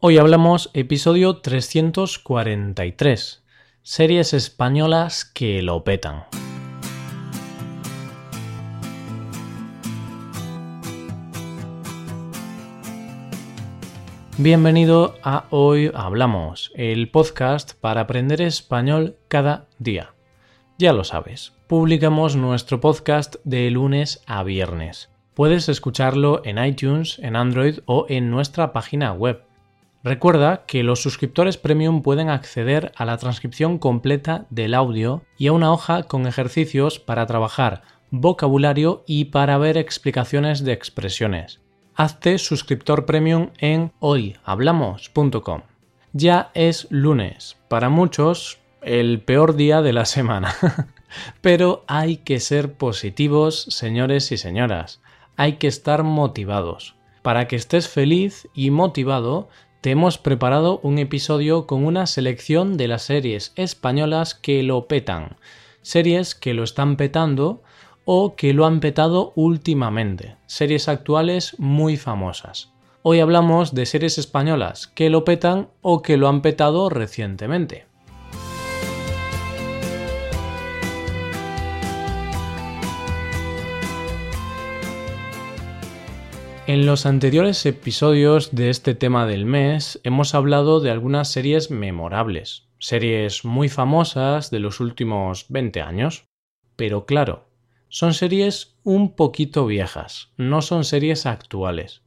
Hoy hablamos episodio 343, series españolas que lo petan. Bienvenido a Hoy Hablamos, el podcast para aprender español cada día. Ya lo sabes, publicamos nuestro podcast de lunes a viernes. Puedes escucharlo en iTunes, en Android o en nuestra página web. Recuerda que los suscriptores premium pueden acceder a la transcripción completa del audio y a una hoja con ejercicios para trabajar vocabulario y para ver explicaciones de expresiones hazte suscriptor premium en hoyhablamos.com. Ya es lunes, para muchos el peor día de la semana. Pero hay que ser positivos, señores y señoras. Hay que estar motivados. Para que estés feliz y motivado, te hemos preparado un episodio con una selección de las series españolas que lo petan. Series que lo están petando o que lo han petado últimamente, series actuales muy famosas. Hoy hablamos de series españolas que lo petan o que lo han petado recientemente. En los anteriores episodios de este tema del mes hemos hablado de algunas series memorables, series muy famosas de los últimos 20 años. Pero claro, son series un poquito viejas, no son series actuales.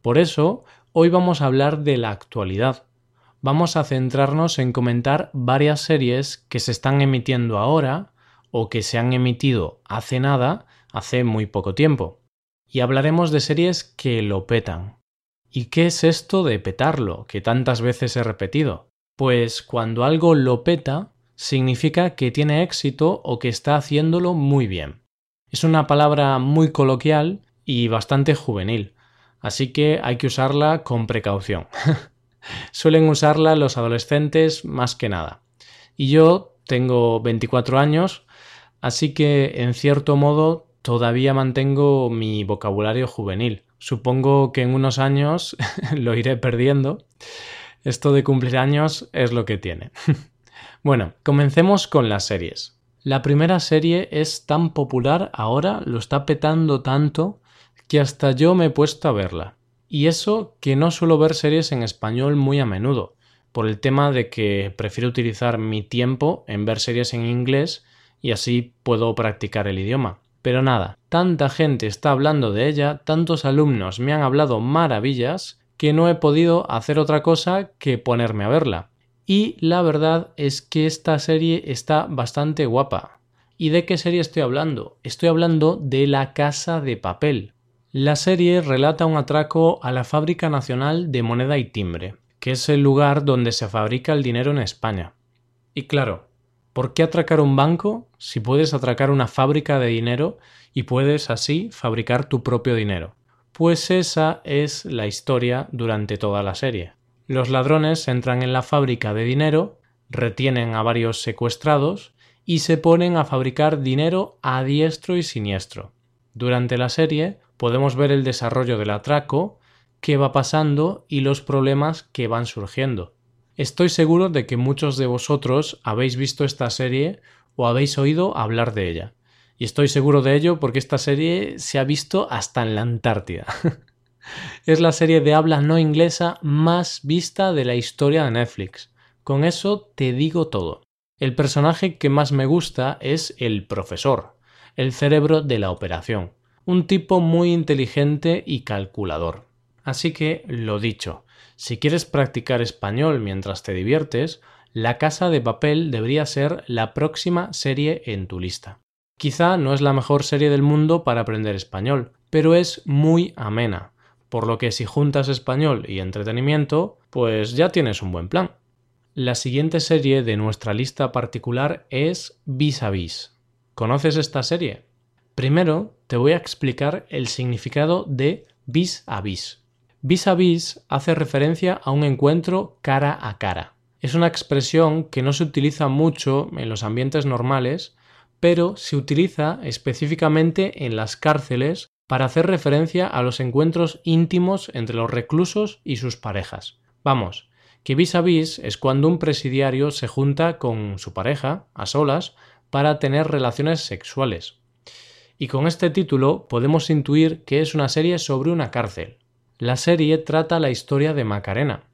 Por eso, hoy vamos a hablar de la actualidad. Vamos a centrarnos en comentar varias series que se están emitiendo ahora o que se han emitido hace nada, hace muy poco tiempo. Y hablaremos de series que lo petan. ¿Y qué es esto de petarlo, que tantas veces he repetido? Pues cuando algo lo peta, significa que tiene éxito o que está haciéndolo muy bien. Es una palabra muy coloquial y bastante juvenil, así que hay que usarla con precaución. Suelen usarla los adolescentes más que nada. Y yo tengo 24 años, así que en cierto modo todavía mantengo mi vocabulario juvenil. Supongo que en unos años lo iré perdiendo. Esto de cumplir años es lo que tiene. bueno, comencemos con las series. La primera serie es tan popular ahora, lo está petando tanto, que hasta yo me he puesto a verla. Y eso que no suelo ver series en español muy a menudo, por el tema de que prefiero utilizar mi tiempo en ver series en inglés y así puedo practicar el idioma. Pero nada, tanta gente está hablando de ella, tantos alumnos me han hablado maravillas, que no he podido hacer otra cosa que ponerme a verla. Y la verdad es que esta serie está bastante guapa. ¿Y de qué serie estoy hablando? Estoy hablando de La Casa de Papel. La serie relata un atraco a la Fábrica Nacional de Moneda y Timbre, que es el lugar donde se fabrica el dinero en España. Y claro, ¿por qué atracar un banco si puedes atracar una fábrica de dinero y puedes así fabricar tu propio dinero? Pues esa es la historia durante toda la serie. Los ladrones entran en la fábrica de dinero, retienen a varios secuestrados y se ponen a fabricar dinero a diestro y siniestro. Durante la serie podemos ver el desarrollo del atraco, qué va pasando y los problemas que van surgiendo. Estoy seguro de que muchos de vosotros habéis visto esta serie o habéis oído hablar de ella. Y estoy seguro de ello porque esta serie se ha visto hasta en la Antártida. Es la serie de habla no inglesa más vista de la historia de Netflix. Con eso te digo todo. El personaje que más me gusta es el profesor, el cerebro de la operación, un tipo muy inteligente y calculador. Así que, lo dicho, si quieres practicar español mientras te diviertes, La Casa de Papel debería ser la próxima serie en tu lista. Quizá no es la mejor serie del mundo para aprender español, pero es muy amena por lo que si juntas español y entretenimiento, pues ya tienes un buen plan. La siguiente serie de nuestra lista particular es Vis a Vis. ¿Conoces esta serie? Primero te voy a explicar el significado de vis a vis. Vis a vis hace referencia a un encuentro cara a cara. Es una expresión que no se utiliza mucho en los ambientes normales, pero se utiliza específicamente en las cárceles para hacer referencia a los encuentros íntimos entre los reclusos y sus parejas. Vamos, que vis a vis es cuando un presidiario se junta con su pareja, a solas, para tener relaciones sexuales. Y con este título podemos intuir que es una serie sobre una cárcel. La serie trata la historia de Macarena,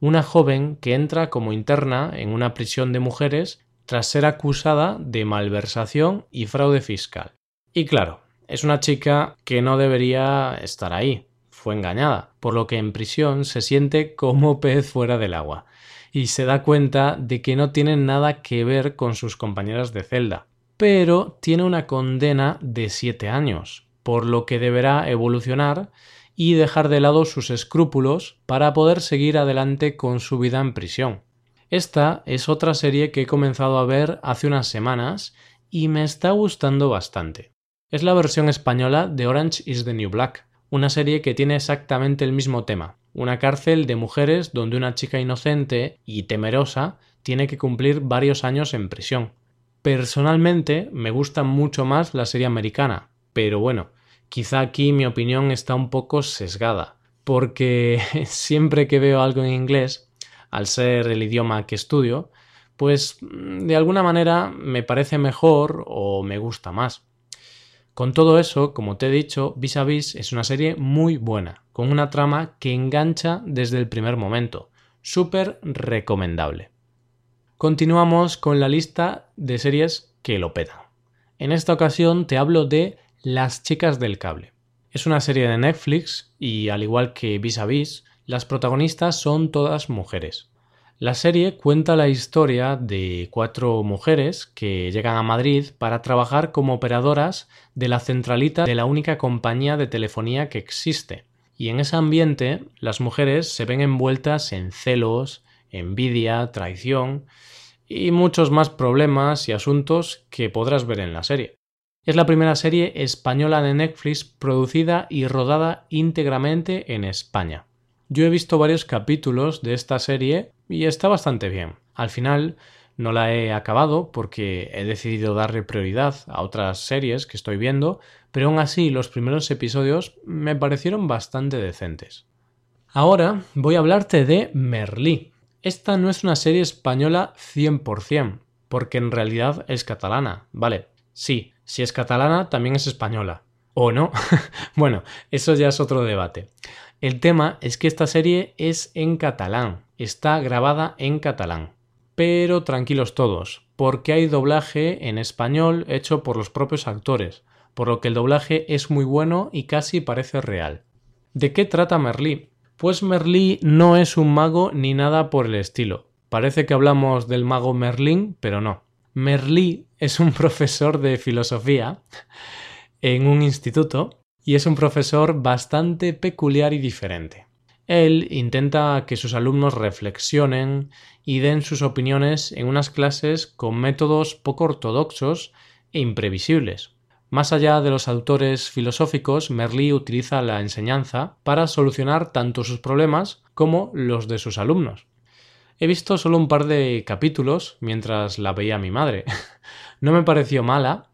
una joven que entra como interna en una prisión de mujeres tras ser acusada de malversación y fraude fiscal. Y claro, es una chica que no debería estar ahí, fue engañada, por lo que en prisión se siente como pez fuera del agua y se da cuenta de que no tiene nada que ver con sus compañeras de celda, pero tiene una condena de siete años, por lo que deberá evolucionar y dejar de lado sus escrúpulos para poder seguir adelante con su vida en prisión. Esta es otra serie que he comenzado a ver hace unas semanas y me está gustando bastante. Es la versión española de Orange is the New Black, una serie que tiene exactamente el mismo tema, una cárcel de mujeres donde una chica inocente y temerosa tiene que cumplir varios años en prisión. Personalmente me gusta mucho más la serie americana, pero bueno, quizá aquí mi opinión está un poco sesgada, porque siempre que veo algo en inglés al ser el idioma que estudio, pues mm, de alguna manera me parece mejor o me gusta más. Con todo eso, como te he dicho, Vis a Vis es una serie muy buena, con una trama que engancha desde el primer momento. Súper recomendable. Continuamos con la lista de series que lo petan. En esta ocasión te hablo de Las chicas del cable. Es una serie de Netflix y al igual que Vis a Vis, las protagonistas son todas mujeres. La serie cuenta la historia de cuatro mujeres que llegan a Madrid para trabajar como operadoras de la centralita de la única compañía de telefonía que existe. Y en ese ambiente las mujeres se ven envueltas en celos, envidia, traición y muchos más problemas y asuntos que podrás ver en la serie. Es la primera serie española de Netflix producida y rodada íntegramente en España. Yo he visto varios capítulos de esta serie y está bastante bien. Al final no la he acabado porque he decidido darle prioridad a otras series que estoy viendo, pero aún así los primeros episodios me parecieron bastante decentes. Ahora voy a hablarte de Merlí. Esta no es una serie española 100%, porque en realidad es catalana. Vale, sí, si es catalana también es española. ¿O no? bueno, eso ya es otro debate. El tema es que esta serie es en catalán, está grabada en catalán. Pero tranquilos todos, porque hay doblaje en español hecho por los propios actores, por lo que el doblaje es muy bueno y casi parece real. ¿De qué trata Merlí? Pues Merlí no es un mago ni nada por el estilo. Parece que hablamos del mago Merlín, pero no. Merlí es un profesor de filosofía en un instituto y es un profesor bastante peculiar y diferente. Él intenta que sus alumnos reflexionen y den sus opiniones en unas clases con métodos poco ortodoxos e imprevisibles. Más allá de los autores filosóficos, Merlí utiliza la enseñanza para solucionar tanto sus problemas como los de sus alumnos. He visto solo un par de capítulos mientras la veía mi madre. no me pareció mala,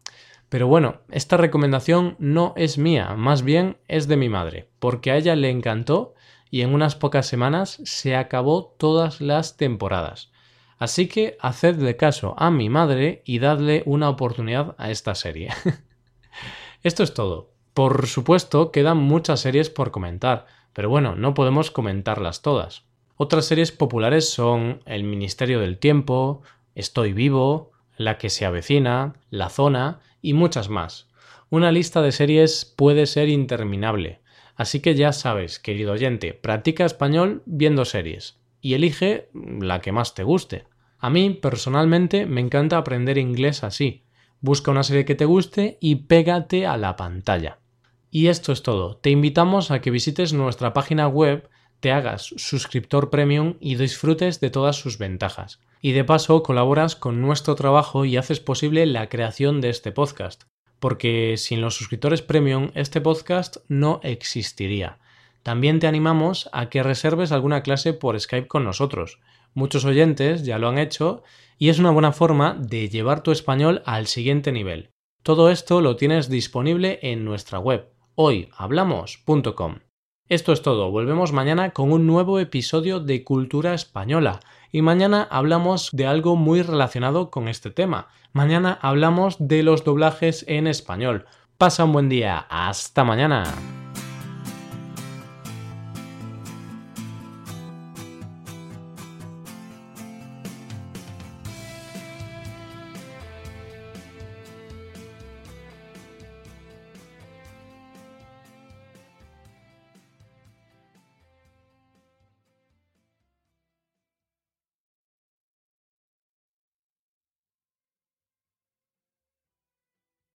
pero bueno, esta recomendación no es mía, más bien es de mi madre, porque a ella le encantó y en unas pocas semanas se acabó todas las temporadas. Así que hacedle caso a mi madre y dadle una oportunidad a esta serie. Esto es todo. Por supuesto, quedan muchas series por comentar, pero bueno, no podemos comentarlas todas. Otras series populares son El Ministerio del Tiempo, Estoy vivo, La que se avecina, La Zona y muchas más. Una lista de series puede ser interminable, así que ya sabes, querido oyente, practica español viendo series y elige la que más te guste. A mí, personalmente, me encanta aprender inglés así. Busca una serie que te guste y pégate a la pantalla. Y esto es todo. Te invitamos a que visites nuestra página web, te hagas suscriptor premium y disfrutes de todas sus ventajas y de paso colaboras con nuestro trabajo y haces posible la creación de este podcast, porque sin los suscriptores premium este podcast no existiría. También te animamos a que reserves alguna clase por Skype con nosotros. Muchos oyentes ya lo han hecho y es una buena forma de llevar tu español al siguiente nivel. Todo esto lo tienes disponible en nuestra web hoyhablamos.com. Esto es todo, volvemos mañana con un nuevo episodio de Cultura Española y mañana hablamos de algo muy relacionado con este tema. Mañana hablamos de los doblajes en español. Pasa un buen día, hasta mañana.